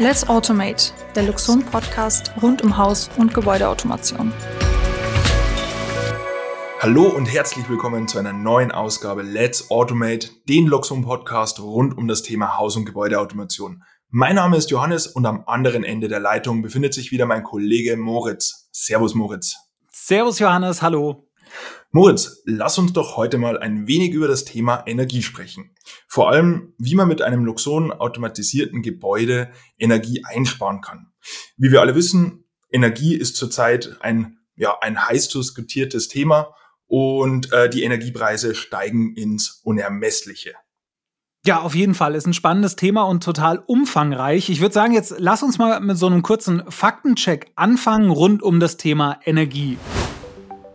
Let's Automate, der Luxon Podcast rund um Haus- und Gebäudeautomation. Hallo und herzlich willkommen zu einer neuen Ausgabe Let's Automate, den Luxon Podcast rund um das Thema Haus- und Gebäudeautomation. Mein Name ist Johannes und am anderen Ende der Leitung befindet sich wieder mein Kollege Moritz. Servus Moritz. Servus Johannes, hallo. Moritz, lass uns doch heute mal ein wenig über das Thema Energie sprechen. Vor allem, wie man mit einem Luxon automatisierten Gebäude Energie einsparen kann. Wie wir alle wissen, Energie ist zurzeit ein, ja, ein heiß diskutiertes Thema und äh, die Energiepreise steigen ins Unermessliche. Ja, auf jeden Fall. Ist ein spannendes Thema und total umfangreich. Ich würde sagen, jetzt lass uns mal mit so einem kurzen Faktencheck anfangen rund um das Thema Energie.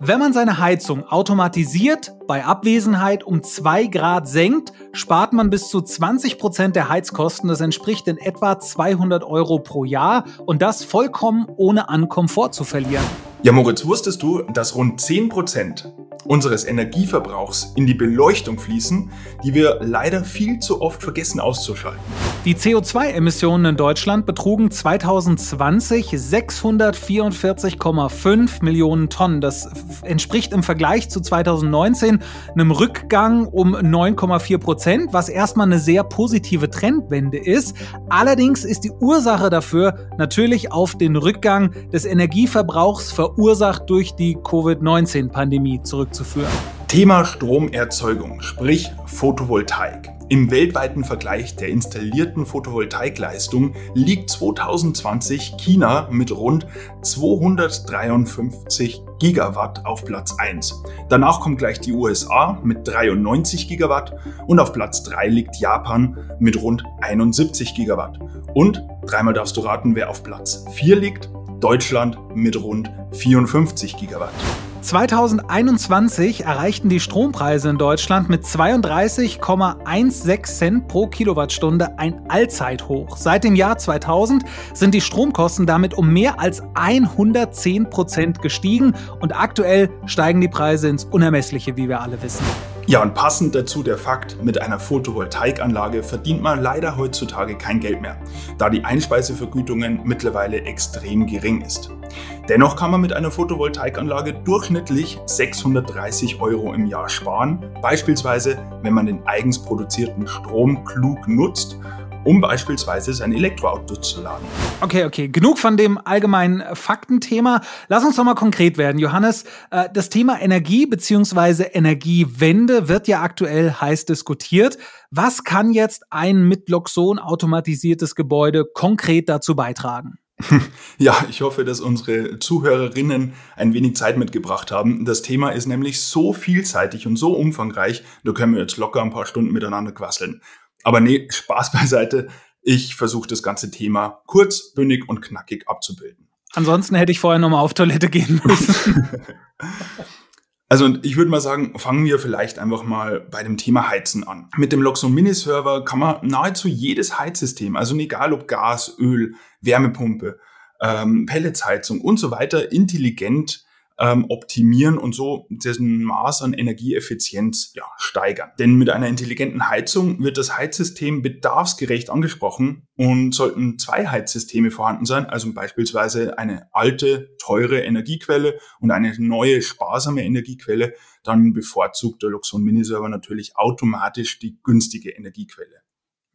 Wenn man seine Heizung automatisiert bei Abwesenheit um 2 Grad senkt, spart man bis zu 20 Prozent der Heizkosten. Das entspricht in etwa 200 Euro pro Jahr und das vollkommen ohne an Komfort zu verlieren. Ja, Moritz, wusstest du, dass rund 10% unseres Energieverbrauchs in die Beleuchtung fließen, die wir leider viel zu oft vergessen auszuschalten. Die CO2-Emissionen in Deutschland betrugen 2020 644,5 Millionen Tonnen. Das entspricht im Vergleich zu 2019 einem Rückgang um 9,4 Prozent, was erstmal eine sehr positive Trendwende ist. Allerdings ist die Ursache dafür natürlich auf den Rückgang des Energieverbrauchs verursacht durch die Covid-19-Pandemie zurückzuführen. Thema Stromerzeugung, sprich Photovoltaik. Im weltweiten Vergleich der installierten Photovoltaikleistung liegt 2020 China mit rund 253 Gigawatt auf Platz 1. Danach kommt gleich die USA mit 93 Gigawatt und auf Platz 3 liegt Japan mit rund 71 Gigawatt. Und dreimal darfst du raten, wer auf Platz 4 liegt. Deutschland mit rund 54 Gigawatt. 2021 erreichten die Strompreise in Deutschland mit 32,16 Cent pro Kilowattstunde ein Allzeithoch. Seit dem Jahr 2000 sind die Stromkosten damit um mehr als 110 Prozent gestiegen und aktuell steigen die Preise ins Unermessliche, wie wir alle wissen. Ja, und passend dazu der Fakt, mit einer Photovoltaikanlage verdient man leider heutzutage kein Geld mehr, da die Einspeisevergütungen mittlerweile extrem gering ist. Dennoch kann man mit einer Photovoltaikanlage durchschnittlich 630 Euro im Jahr sparen, beispielsweise wenn man den eigens produzierten Strom klug nutzt um beispielsweise sein Elektroauto zu laden. Okay, okay, genug von dem allgemeinen Faktenthema. Lass uns doch mal konkret werden, Johannes. Äh, das Thema Energie bzw. Energiewende wird ja aktuell heiß diskutiert. Was kann jetzt ein mit Loxon automatisiertes Gebäude konkret dazu beitragen? Ja, ich hoffe, dass unsere Zuhörerinnen ein wenig Zeit mitgebracht haben. Das Thema ist nämlich so vielseitig und so umfangreich, da können wir jetzt locker ein paar Stunden miteinander quasseln. Aber nee, Spaß beiseite. Ich versuche das ganze Thema kurz, bündig und knackig abzubilden. Ansonsten hätte ich vorher nochmal auf Toilette gehen müssen. Also ich würde mal sagen, fangen wir vielleicht einfach mal bei dem Thema Heizen an. Mit dem Loxon Mini Server kann man nahezu jedes Heizsystem, also egal ob Gas, Öl, Wärmepumpe, ähm, Pelletsheizung und so weiter, intelligent ähm, optimieren und so dessen Maß an Energieeffizienz ja, steigern. Denn mit einer intelligenten Heizung wird das Heizsystem bedarfsgerecht angesprochen und sollten zwei Heizsysteme vorhanden sein, also beispielsweise eine alte, teure Energiequelle und eine neue, sparsame Energiequelle, dann bevorzugt der Luxon Miniserver natürlich automatisch die günstige Energiequelle.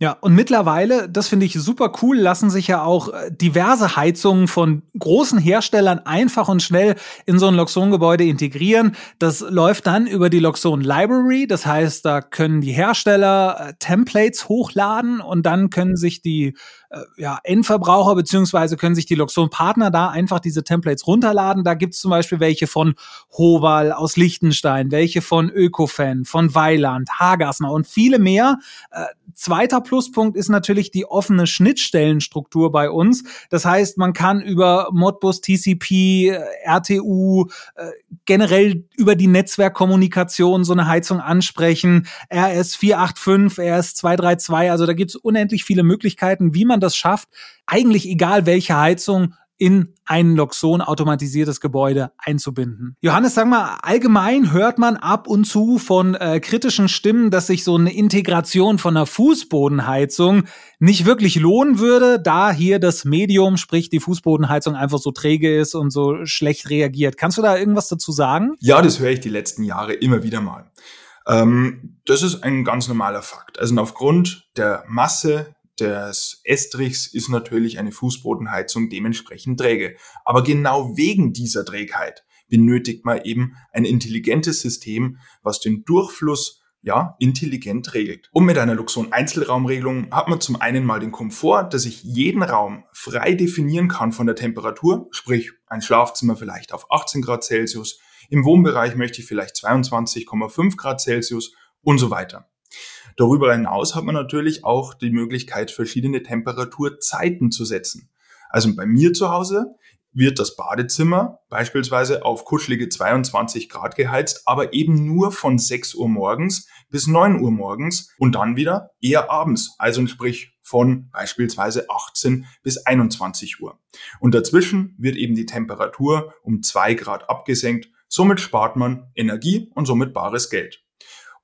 Ja, und mittlerweile, das finde ich super cool, lassen sich ja auch äh, diverse Heizungen von großen Herstellern einfach und schnell in so ein Loxon-Gebäude integrieren. Das läuft dann über die Loxon Library. Das heißt, da können die Hersteller äh, Templates hochladen und dann können sich die äh, ja, Endverbraucher beziehungsweise können sich die Loxon-Partner da einfach diese Templates runterladen. Da gibt's zum Beispiel welche von Hoval aus Liechtenstein, welche von Ökofan, von Weiland, Hagassner und viele mehr. Äh, zweiter Pluspunkt ist natürlich die offene Schnittstellenstruktur bei uns. Das heißt, man kann über Modbus, TCP, äh, RTU, äh, generell über die Netzwerkkommunikation so eine Heizung ansprechen. RS 485, RS 232, also da gibt's unendlich viele Möglichkeiten, wie man man das schafft, eigentlich egal welche Heizung in ein Loxon automatisiertes Gebäude einzubinden. Johannes, sag mal, allgemein hört man ab und zu von äh, kritischen Stimmen, dass sich so eine Integration von einer Fußbodenheizung nicht wirklich lohnen würde, da hier das Medium, sprich die Fußbodenheizung einfach so träge ist und so schlecht reagiert. Kannst du da irgendwas dazu sagen? Ja, das höre ich die letzten Jahre immer wieder mal. Ähm, das ist ein ganz normaler Fakt. Also aufgrund der Masse des Estrichs ist natürlich eine Fußbodenheizung dementsprechend träge. Aber genau wegen dieser Trägheit benötigt man eben ein intelligentes System, was den Durchfluss ja, intelligent regelt. Und mit einer Luxon-Einzelraumregelung hat man zum einen mal den Komfort, dass ich jeden Raum frei definieren kann von der Temperatur, sprich ein Schlafzimmer vielleicht auf 18 Grad Celsius, im Wohnbereich möchte ich vielleicht 22,5 Grad Celsius und so weiter. Darüber hinaus hat man natürlich auch die Möglichkeit, verschiedene Temperaturzeiten zu setzen. Also bei mir zu Hause wird das Badezimmer beispielsweise auf kuschelige 22 Grad geheizt, aber eben nur von 6 Uhr morgens bis 9 Uhr morgens und dann wieder eher abends, also sprich von beispielsweise 18 bis 21 Uhr. Und dazwischen wird eben die Temperatur um 2 Grad abgesenkt, somit spart man Energie und somit bares Geld.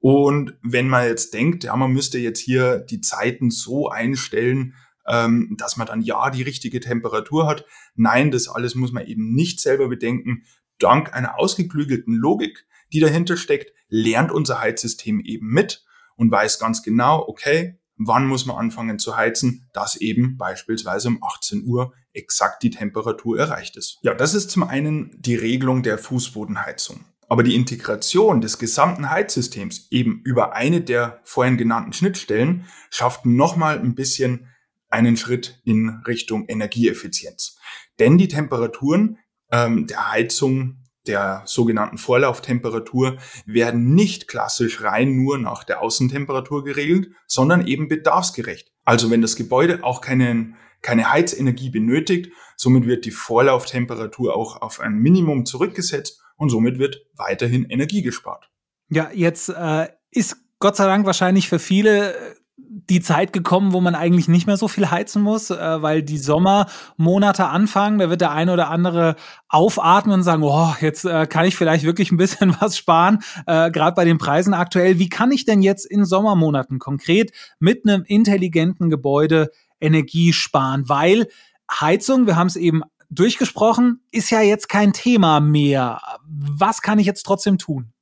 Und wenn man jetzt denkt, ja, man müsste jetzt hier die Zeiten so einstellen, ähm, dass man dann ja die richtige Temperatur hat. Nein, das alles muss man eben nicht selber bedenken. Dank einer ausgeklügelten Logik, die dahinter steckt, lernt unser Heizsystem eben mit und weiß ganz genau, okay, wann muss man anfangen zu heizen, dass eben beispielsweise um 18 Uhr exakt die Temperatur erreicht ist. Ja, das ist zum einen die Regelung der Fußbodenheizung. Aber die Integration des gesamten Heizsystems eben über eine der vorhin genannten Schnittstellen schafft nochmal ein bisschen einen Schritt in Richtung Energieeffizienz. Denn die Temperaturen ähm, der Heizung, der sogenannten Vorlauftemperatur, werden nicht klassisch rein nur nach der Außentemperatur geregelt, sondern eben bedarfsgerecht. Also wenn das Gebäude auch keinen, keine Heizenergie benötigt, somit wird die Vorlauftemperatur auch auf ein Minimum zurückgesetzt und somit wird weiterhin Energie gespart. Ja, jetzt äh, ist Gott sei Dank wahrscheinlich für viele äh, die Zeit gekommen, wo man eigentlich nicht mehr so viel heizen muss, äh, weil die Sommermonate anfangen. Da wird der eine oder andere aufatmen und sagen, oh, jetzt äh, kann ich vielleicht wirklich ein bisschen was sparen, äh, gerade bei den Preisen aktuell. Wie kann ich denn jetzt in Sommermonaten konkret mit einem intelligenten Gebäude Energie sparen? Weil Heizung, wir haben es eben durchgesprochen, ist ja jetzt kein Thema mehr. Was kann ich jetzt trotzdem tun?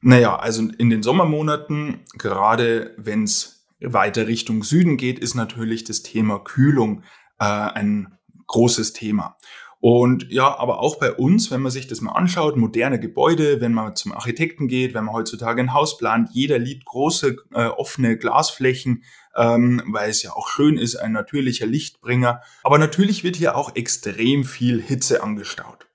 Naja, also in den Sommermonaten, gerade wenn es weiter Richtung Süden geht, ist natürlich das Thema Kühlung äh, ein großes Thema. Und ja, aber auch bei uns, wenn man sich das mal anschaut, moderne Gebäude, wenn man zum Architekten geht, wenn man heutzutage ein Haus plant, jeder liebt große äh, offene Glasflächen, ähm, weil es ja auch schön ist, ein natürlicher Lichtbringer. Aber natürlich wird hier auch extrem viel Hitze angestaut.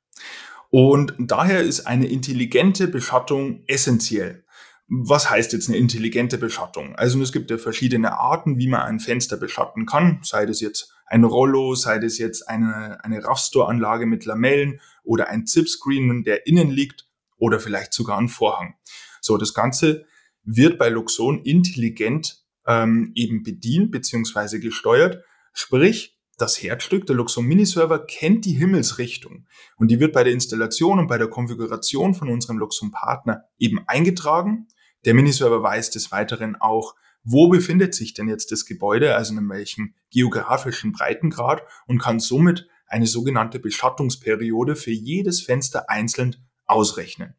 Und daher ist eine intelligente Beschattung essentiell. Was heißt jetzt eine intelligente Beschattung? Also es gibt ja verschiedene Arten, wie man ein Fenster beschatten kann, sei das jetzt ein Rollo, sei das jetzt eine, eine RAV-Store-Anlage mit Lamellen oder ein Zip-Screen, der innen liegt oder vielleicht sogar ein Vorhang. So, das Ganze wird bei Luxon intelligent ähm, eben bedient bzw. gesteuert. Sprich, das Herzstück, der Luxon Mini-Server, kennt die Himmelsrichtung und die wird bei der Installation und bei der Konfiguration von unserem Luxon Partner eben eingetragen. Der Mini-Server weiß des Weiteren auch, wo befindet sich denn jetzt das Gebäude, also in welchem geografischen Breitengrad und kann somit eine sogenannte Beschattungsperiode für jedes Fenster einzeln ausrechnen.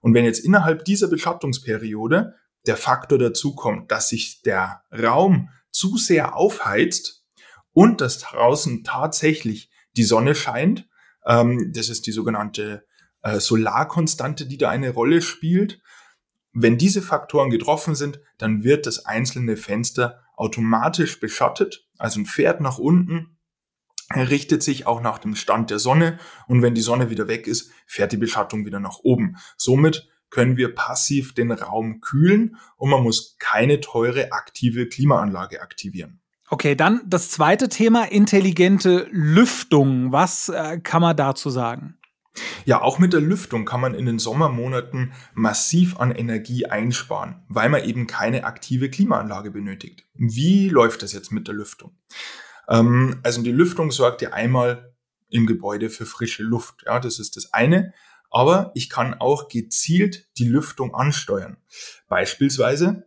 Und wenn jetzt innerhalb dieser Beschattungsperiode der Faktor dazu kommt, dass sich der Raum zu sehr aufheizt und dass draußen tatsächlich die Sonne scheint, ähm, das ist die sogenannte äh, Solarkonstante, die da eine Rolle spielt. Wenn diese Faktoren getroffen sind, dann wird das einzelne Fenster automatisch beschattet, also ein Pferd nach unten, richtet sich auch nach dem Stand der Sonne und wenn die Sonne wieder weg ist, fährt die Beschattung wieder nach oben. Somit können wir passiv den Raum kühlen und man muss keine teure aktive Klimaanlage aktivieren. Okay, dann das zweite Thema, intelligente Lüftung. Was äh, kann man dazu sagen? Ja, auch mit der Lüftung kann man in den Sommermonaten massiv an Energie einsparen, weil man eben keine aktive Klimaanlage benötigt. Wie läuft das jetzt mit der Lüftung? Ähm, also die Lüftung sorgt ja einmal im Gebäude für frische Luft. Ja, das ist das eine. Aber ich kann auch gezielt die Lüftung ansteuern. Beispielsweise,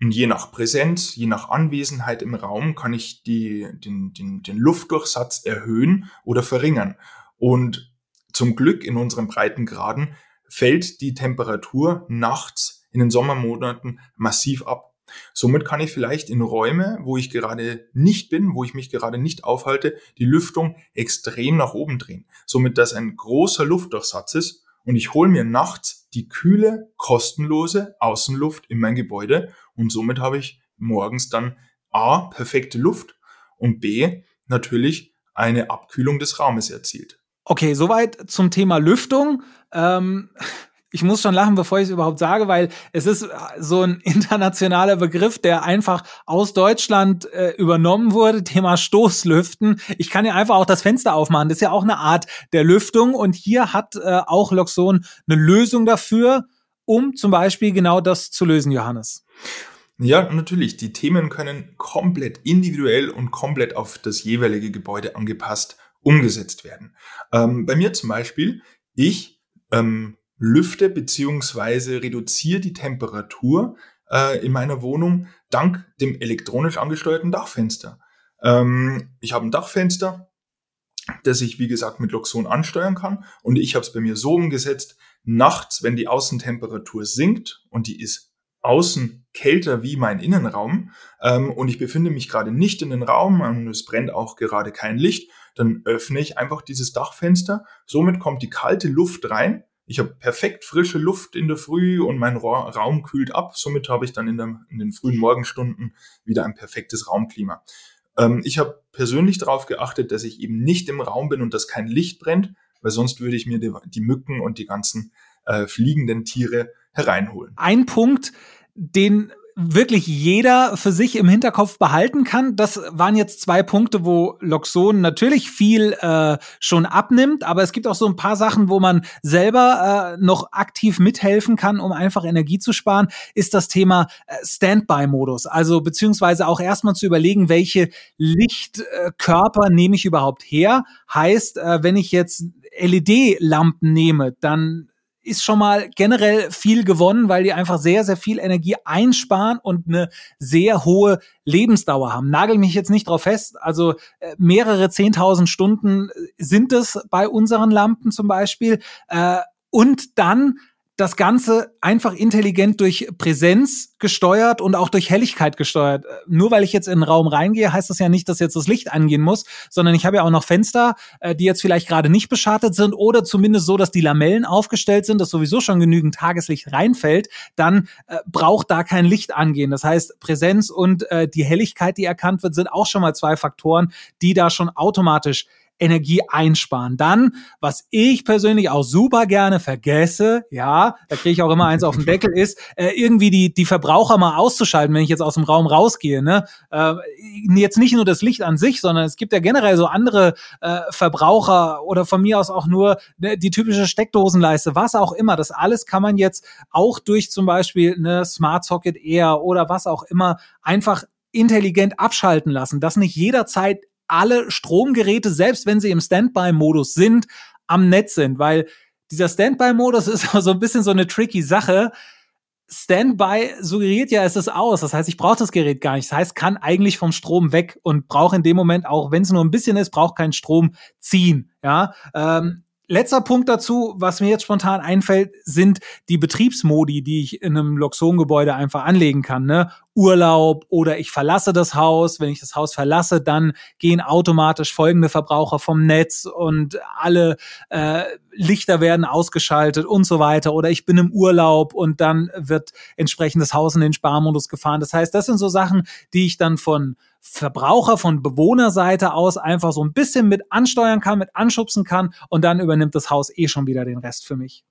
je nach Präsenz, je nach Anwesenheit im Raum kann ich die, den, den, den Luftdurchsatz erhöhen oder verringern. Und zum Glück in unseren Breitengraden fällt die Temperatur nachts in den Sommermonaten massiv ab. Somit kann ich vielleicht in Räume, wo ich gerade nicht bin, wo ich mich gerade nicht aufhalte, die Lüftung extrem nach oben drehen. Somit, dass ein großer Luftdurchsatz ist und ich hole mir nachts die kühle, kostenlose Außenluft in mein Gebäude und somit habe ich morgens dann A, perfekte Luft und B, natürlich eine Abkühlung des Raumes erzielt. Okay, soweit zum Thema Lüftung. Ähm, ich muss schon lachen, bevor ich es überhaupt sage, weil es ist so ein internationaler Begriff, der einfach aus Deutschland äh, übernommen wurde. Thema Stoßlüften. Ich kann ja einfach auch das Fenster aufmachen. Das ist ja auch eine Art der Lüftung. Und hier hat äh, auch Loxon eine Lösung dafür, um zum Beispiel genau das zu lösen, Johannes. Ja, natürlich. Die Themen können komplett individuell und komplett auf das jeweilige Gebäude angepasst umgesetzt werden. Ähm, bei mir zum Beispiel, ich ähm, lüfte beziehungsweise reduziere die Temperatur äh, in meiner Wohnung dank dem elektronisch angesteuerten Dachfenster. Ähm, ich habe ein Dachfenster, das ich, wie gesagt, mit Luxon ansteuern kann. Und ich habe es bei mir so umgesetzt, nachts, wenn die Außentemperatur sinkt und die ist außen kälter wie mein Innenraum ähm, und ich befinde mich gerade nicht in den Raum und es brennt auch gerade kein Licht, dann öffne ich einfach dieses Dachfenster. Somit kommt die kalte Luft rein ich habe perfekt frische Luft in der Früh und mein Raum kühlt ab. Somit habe ich dann in, der, in, den frühen Morgenstunden wieder ein perfektes Raumklima. Ähm, ich habe persönlich darauf geachtet, dass ich eben nicht im Raum bin und dass kein Licht brennt, weil sonst würde ich mir die, die Mücken und die ganzen äh, fliegenden Tiere hereinholen. Ein Punkt, den wirklich jeder für sich im Hinterkopf behalten kann. Das waren jetzt zwei Punkte, wo Loxon natürlich viel äh, schon abnimmt, aber es gibt auch so ein paar Sachen, wo man selber äh, noch aktiv mithelfen kann, um einfach Energie zu sparen, ist das Thema äh, Standby-Modus. Also beziehungsweise auch erstmal zu überlegen, welche Lichtkörper nehme ich überhaupt her. Heißt, äh, wenn ich jetzt LED-Lampen nehme, dann ist schon mal generell viel gewonnen, weil die einfach sehr, sehr viel Energie einsparen und eine sehr hohe Lebensdauer haben. Nagel mich jetzt nicht drauf fest. Also äh, mehrere zehntausend Stunden sind es bei unseren Lampen zum Beispiel. Äh, und dann das Ganze einfach intelligent durch Präsenz gesteuert und auch durch Helligkeit gesteuert. Nur weil ich jetzt in den Raum reingehe, heißt das ja nicht, dass jetzt das Licht angehen muss, sondern ich habe ja auch noch Fenster, äh, die jetzt vielleicht gerade nicht beschattet sind oder zumindest so, dass die Lamellen aufgestellt sind, dass sowieso schon genügend Tageslicht reinfällt, dann äh, braucht da kein Licht angehen. Das heißt, Präsenz und äh, die Helligkeit, die erkannt wird, sind auch schon mal zwei Faktoren, die da schon automatisch Energie einsparen. Dann, was ich persönlich auch super gerne vergesse, ja, da kriege ich auch immer eins auf den Deckel, ist äh, irgendwie die, die Verbraucher mal auszuschalten, wenn ich jetzt aus dem Raum rausgehe. Ne? Äh, jetzt nicht nur das Licht an sich, sondern es gibt ja generell so andere äh, Verbraucher oder von mir aus auch nur ne, die typische Steckdosenleiste, was auch immer. Das alles kann man jetzt auch durch zum Beispiel eine Smart Socket Air oder was auch immer einfach intelligent abschalten lassen, dass nicht jederzeit alle Stromgeräte, selbst wenn sie im Standby-Modus sind, am Netz sind, weil dieser Standby-Modus ist so ein bisschen so eine tricky Sache. Standby suggeriert ja, es ist aus. Das heißt, ich brauche das Gerät gar nicht. Das heißt, kann eigentlich vom Strom weg und brauche in dem Moment auch, wenn es nur ein bisschen ist, braucht keinen Strom ziehen. Ja, ähm, Letzter Punkt dazu, was mir jetzt spontan einfällt, sind die Betriebsmodi, die ich in einem Loxon-Gebäude einfach anlegen kann. Ne? Urlaub oder ich verlasse das Haus. Wenn ich das Haus verlasse, dann gehen automatisch folgende Verbraucher vom Netz und alle äh, Lichter werden ausgeschaltet und so weiter. Oder ich bin im Urlaub und dann wird entsprechend das Haus in den Sparmodus gefahren. Das heißt, das sind so Sachen, die ich dann von Verbraucher von Bewohnerseite aus einfach so ein bisschen mit ansteuern kann, mit anschubsen kann und dann übernimmt das Haus eh schon wieder den Rest für mich.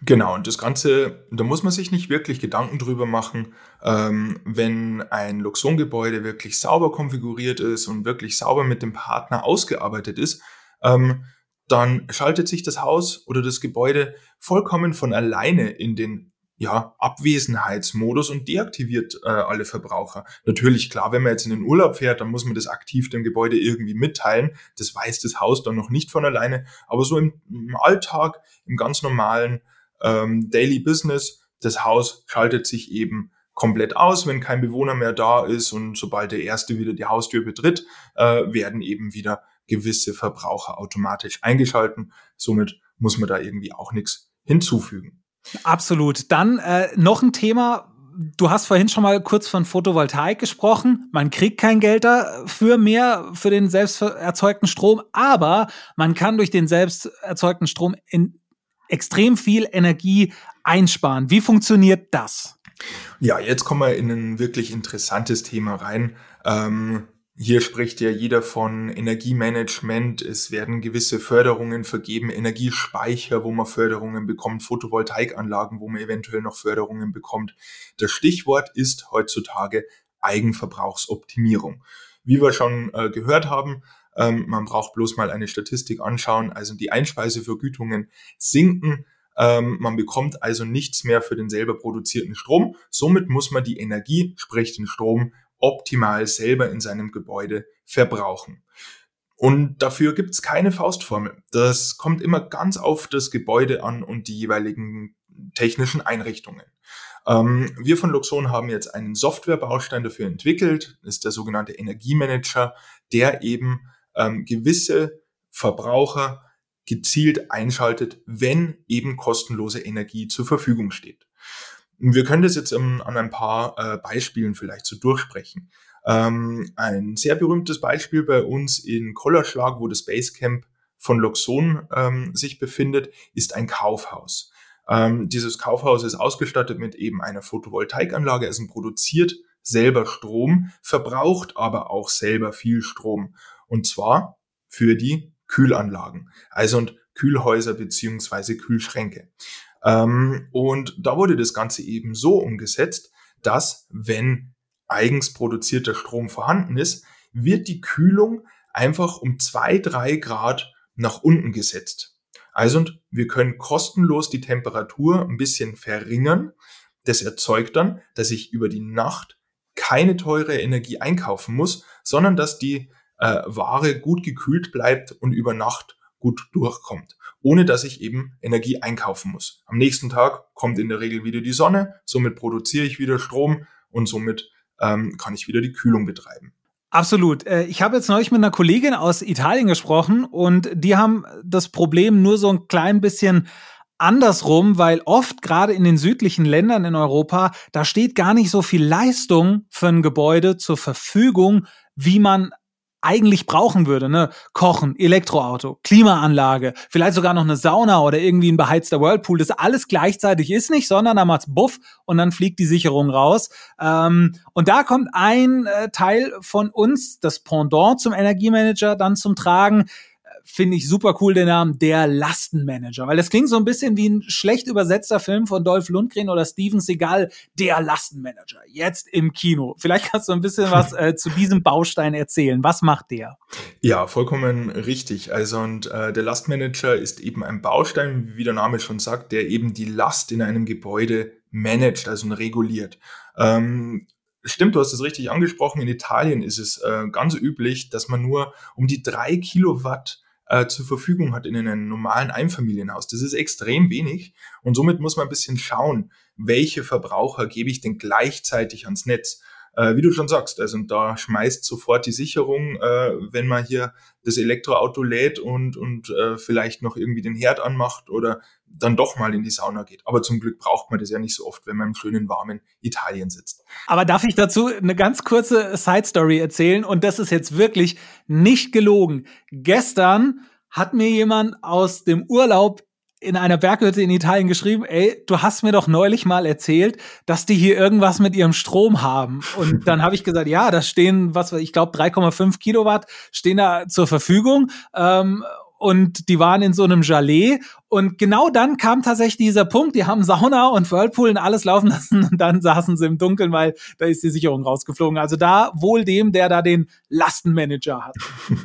Genau, und das Ganze, da muss man sich nicht wirklich Gedanken drüber machen, ähm, wenn ein Luxon-Gebäude wirklich sauber konfiguriert ist und wirklich sauber mit dem Partner ausgearbeitet ist, ähm, dann schaltet sich das Haus oder das Gebäude vollkommen von alleine in den ja, Abwesenheitsmodus und deaktiviert äh, alle Verbraucher. Natürlich, klar, wenn man jetzt in den Urlaub fährt, dann muss man das aktiv dem Gebäude irgendwie mitteilen. Das weiß das Haus dann noch nicht von alleine. Aber so im, im Alltag, im ganz normalen ähm, Daily Business, das Haus schaltet sich eben komplett aus, wenn kein Bewohner mehr da ist und sobald der Erste wieder die Haustür betritt, äh, werden eben wieder gewisse Verbraucher automatisch eingeschalten. Somit muss man da irgendwie auch nichts hinzufügen. Absolut. Dann äh, noch ein Thema. Du hast vorhin schon mal kurz von Photovoltaik gesprochen. Man kriegt kein Geld dafür mehr für den selbst erzeugten Strom, aber man kann durch den selbst erzeugten Strom in extrem viel Energie einsparen. Wie funktioniert das? Ja, jetzt kommen wir in ein wirklich interessantes Thema rein. Ähm, hier spricht ja jeder von Energiemanagement. Es werden gewisse Förderungen vergeben, Energiespeicher, wo man Förderungen bekommt, Photovoltaikanlagen, wo man eventuell noch Förderungen bekommt. Das Stichwort ist heutzutage Eigenverbrauchsoptimierung. Wie wir schon äh, gehört haben, ähm, man braucht bloß mal eine Statistik anschauen. Also die Einspeisevergütungen sinken. Ähm, man bekommt also nichts mehr für den selber produzierten Strom. Somit muss man die Energie, sprich den Strom, optimal selber in seinem Gebäude verbrauchen. Und dafür gibt's keine Faustformel. Das kommt immer ganz auf das Gebäude an und die jeweiligen technischen Einrichtungen. Ähm, wir von Luxon haben jetzt einen Softwarebaustein dafür entwickelt, das ist der sogenannte Energiemanager, der eben ähm, gewisse Verbraucher gezielt einschaltet, wenn eben kostenlose Energie zur Verfügung steht. Wir können das jetzt um, an ein paar äh, Beispielen vielleicht so durchsprechen. Ähm, ein sehr berühmtes Beispiel bei uns in Kollerschlag, wo das Basecamp von Loxon ähm, sich befindet, ist ein Kaufhaus. Ähm, dieses Kaufhaus ist ausgestattet mit eben einer Photovoltaikanlage, also produziert selber Strom, verbraucht aber auch selber viel Strom. Und zwar für die Kühlanlagen, also und Kühlhäuser beziehungsweise Kühlschränke. Ähm, und da wurde das Ganze eben so umgesetzt, dass wenn eigens produzierter Strom vorhanden ist, wird die Kühlung einfach um zwei, drei Grad nach unten gesetzt. Also und wir können kostenlos die Temperatur ein bisschen verringern. Das erzeugt dann, dass ich über die Nacht keine teure Energie einkaufen muss, sondern dass die äh, Ware gut gekühlt bleibt und über Nacht gut durchkommt ohne dass ich eben Energie einkaufen muss. Am nächsten Tag kommt in der Regel wieder die Sonne, somit produziere ich wieder Strom und somit ähm, kann ich wieder die Kühlung betreiben. Absolut. Äh, ich habe jetzt neulich mit einer Kollegin aus Italien gesprochen und die haben das Problem nur so ein klein bisschen andersrum, weil oft gerade in den südlichen Ländern in Europa, da steht gar nicht so viel Leistung für ein Gebäude zur Verfügung, wie man eigentlich brauchen würde, ne? Kochen, Elektroauto, Klimaanlage, vielleicht sogar noch eine Sauna oder irgendwie ein beheizter Whirlpool, das alles gleichzeitig ist nicht, sondern da macht's Buff und dann fliegt die Sicherung raus. Ähm, und da kommt ein äh, Teil von uns, das Pendant zum Energiemanager, dann zum Tragen finde ich super cool den Namen Der Lastenmanager, weil das klingt so ein bisschen wie ein schlecht übersetzter Film von Dolph Lundgren oder Steven Seagal, Der Lastenmanager, jetzt im Kino. Vielleicht kannst du ein bisschen was äh, zu diesem Baustein erzählen. Was macht der? Ja, vollkommen richtig. Also und äh, der Lastmanager ist eben ein Baustein, wie der Name schon sagt, der eben die Last in einem Gebäude managt, also reguliert. Ähm, Stimmt, du hast es richtig angesprochen. In Italien ist es äh, ganz üblich, dass man nur um die drei Kilowatt äh, zur Verfügung hat in einem normalen Einfamilienhaus. Das ist extrem wenig und somit muss man ein bisschen schauen, welche Verbraucher gebe ich denn gleichzeitig ans Netz. Äh, wie du schon sagst, also da schmeißt sofort die Sicherung, äh, wenn man hier das Elektroauto lädt und, und äh, vielleicht noch irgendwie den Herd anmacht oder dann doch mal in die Sauna geht. Aber zum Glück braucht man das ja nicht so oft, wenn man im schönen, warmen Italien sitzt. Aber darf ich dazu eine ganz kurze Side Story erzählen? Und das ist jetzt wirklich nicht gelogen. Gestern hat mir jemand aus dem Urlaub in einer Berghütte in Italien geschrieben, ey, du hast mir doch neulich mal erzählt, dass die hier irgendwas mit ihrem Strom haben. Und dann habe ich gesagt, ja, da stehen, was ich glaube, 3,5 Kilowatt stehen da zur Verfügung. Ähm, und die waren in so einem Jalais. Und genau dann kam tatsächlich dieser Punkt, die haben Sauna und Whirlpool und alles laufen lassen und dann saßen sie im Dunkeln, weil da ist die Sicherung rausgeflogen. Also da wohl dem, der da den Lastenmanager hat.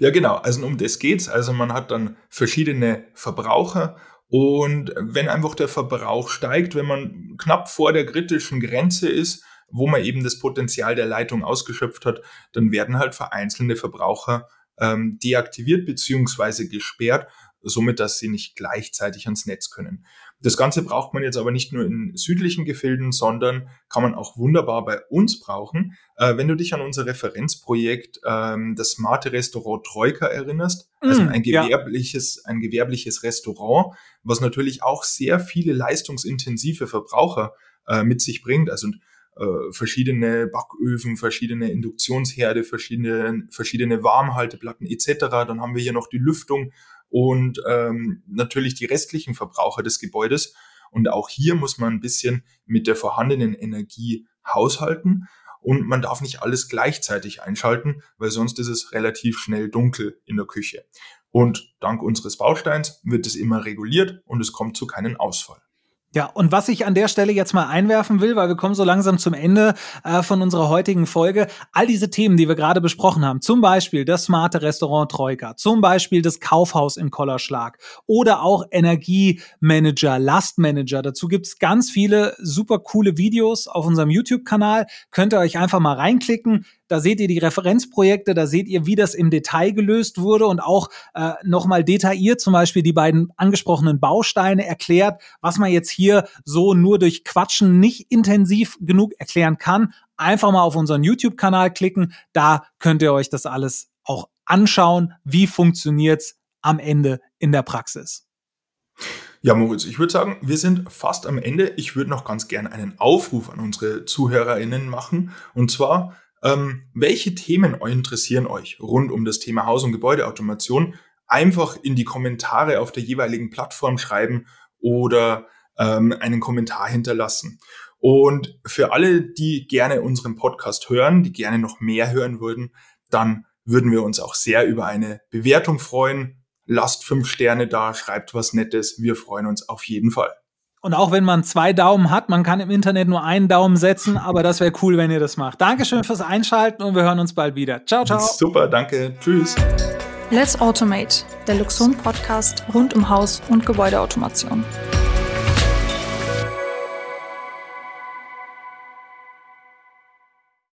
ja, genau. Also um das geht's. Also man hat dann verschiedene Verbraucher Und wenn einfach der Verbrauch steigt, wenn man knapp vor der kritischen Grenze ist, wo man eben das Potenzial der Leitung ausgeschöpft hat, dann werden halt vereinzelte Verbraucher ähm, deaktiviert beziehungsweise gesperrt, somit dass sie nicht gleichzeitig ans Netz können. Das Ganze braucht man jetzt aber nicht nur in südlichen Gefilden, sondern kann man auch wunderbar bei uns brauchen. Äh, wenn du dich an unser Referenzprojekt, ähm, das smarte Restaurant Troika erinnerst, also mm, ein gewerbliches, ja. ein gewerbliches Restaurant, was natürlich auch sehr viele leistungsintensive Verbraucher äh, mit sich bringt. Also äh, verschiedene Backöfen, verschiedene Induktionsherde, verschiedene, verschiedene Warmhalteplatten etc. Dann haben wir hier noch die Lüftung und ähm, natürlich die restlichen Verbraucher des Gebäudes. Und auch hier muss man ein bisschen mit der vorhandenen Energie haushalten. Und man darf nicht alles gleichzeitig einschalten, weil sonst ist es relativ schnell dunkel in der Küche. Und dank unseres Bausteins wird es immer reguliert und es kommt zu keinem Ausfall. Ja, und was ich an der Stelle jetzt mal einwerfen will, weil wir kommen so langsam zum Ende äh, von unserer heutigen Folge, all diese Themen, die wir gerade besprochen haben, zum Beispiel das smarte Restaurant Troika, zum Beispiel das Kaufhaus im Kollerschlag oder auch Energiemanager, Lastmanager. Dazu gibt's ganz viele super coole Videos auf unserem YouTube-Kanal. Könnt ihr euch einfach mal reinklicken. Da seht ihr die Referenzprojekte, da seht ihr, wie das im Detail gelöst wurde und auch äh, nochmal detailliert zum Beispiel die beiden angesprochenen Bausteine erklärt, was man jetzt hier so nur durch Quatschen nicht intensiv genug erklären kann. Einfach mal auf unseren YouTube-Kanal klicken, da könnt ihr euch das alles auch anschauen, wie funktioniert's am Ende in der Praxis. Ja, Moritz, ich würde sagen, wir sind fast am Ende. Ich würde noch ganz gerne einen Aufruf an unsere ZuhörerInnen machen. Und zwar, ähm, welche Themen interessieren euch rund um das Thema Haus- und Gebäudeautomation? Einfach in die Kommentare auf der jeweiligen Plattform schreiben oder ähm, einen Kommentar hinterlassen. Und für alle, die gerne unseren Podcast hören, die gerne noch mehr hören würden, dann würden wir uns auch sehr über eine Bewertung freuen. Lasst fünf Sterne da, schreibt was Nettes. Wir freuen uns auf jeden Fall. Und auch wenn man zwei Daumen hat, man kann im Internet nur einen Daumen setzen, aber das wäre cool, wenn ihr das macht. Dankeschön fürs Einschalten und wir hören uns bald wieder. Ciao, ciao. Super, danke. Tschüss. Let's Automate, der Luxon Podcast rund um Haus- und Gebäudeautomation.